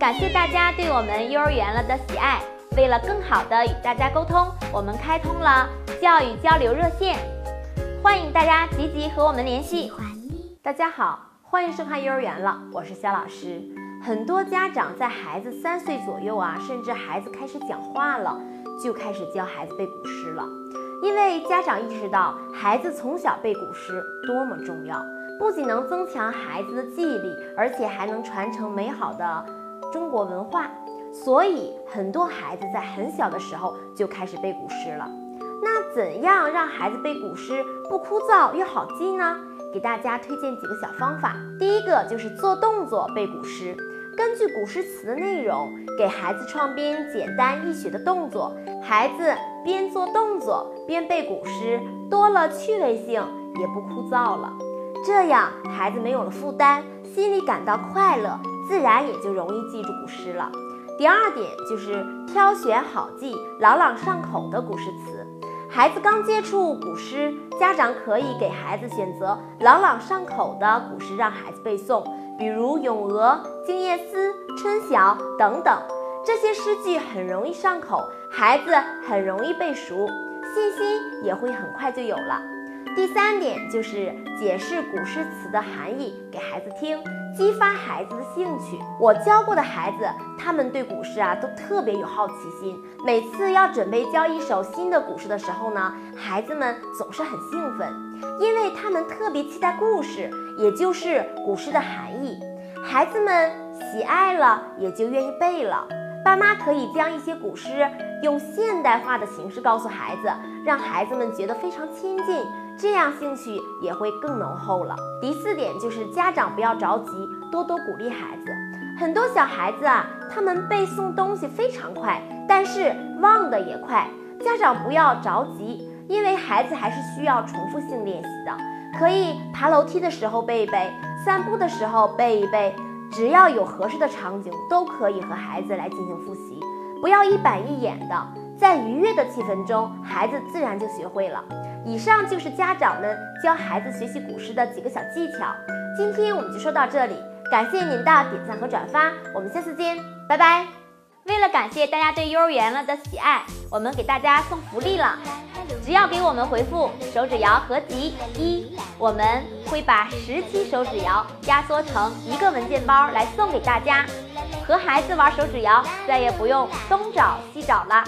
感谢大家对我们幼儿园了的喜爱。为了更好的与大家沟通，我们开通了教育交流热线，欢迎大家积极和我们联系。大家好，欢迎收看幼儿园了，我是肖老师。很多家长在孩子三岁左右啊，甚至孩子开始讲话了，就开始教孩子背古诗了，因为家长意识到孩子从小背古诗多么重要，不仅能增强孩子的记忆力，而且还能传承美好的中国文化。所以，很多孩子在很小的时候就开始背古诗了。那怎样让孩子背古诗不枯燥又好记呢？给大家推荐几个小方法。第一个就是做动作背古诗，根据古诗词的内容，给孩子创编简单易学的动作，孩子边做动作边背古诗，多了趣味性，也不枯燥了。这样，孩子没有了负担，心里感到快乐，自然也就容易记住古诗了。第二点就是挑选好记、朗朗上口的古诗词。孩子刚接触古诗，家长可以给孩子选择朗朗上口的古诗让孩子背诵，比如《咏鹅》《静夜思》《春晓》等等。这些诗句很容易上口，孩子很容易背熟，信心也会很快就有了。第三点就是解释古诗词的含义给孩子听，激发孩子的兴趣。我教过的孩子，他们对古诗啊都特别有好奇心。每次要准备教一首新的古诗的时候呢，孩子们总是很兴奋，因为他们特别期待故事，也就是古诗的含义。孩子们喜爱了，也就愿意背了。爸妈可以将一些古诗用现代化的形式告诉孩子，让孩子们觉得非常亲近。这样兴趣也会更浓厚了。第四点就是家长不要着急，多多鼓励孩子。很多小孩子啊，他们背诵东西非常快，但是忘的也快。家长不要着急，因为孩子还是需要重复性练习的。可以爬楼梯的时候背一背，散步的时候背一背，只要有合适的场景，都可以和孩子来进行复习。不要一板一眼的，在愉悦的气氛中，孩子自然就学会了。以上就是家长们教孩子学习古诗的几个小技巧。今天我们就说到这里，感谢您的点赞和转发，我们下次见，拜拜。为了感谢大家对幼儿园了的喜爱，我们给大家送福利了，只要给我们回复手指谣合集一，我们会把十期手指谣压缩成一个文件包来送给大家，和孩子玩手指谣，再也不用东找西找了。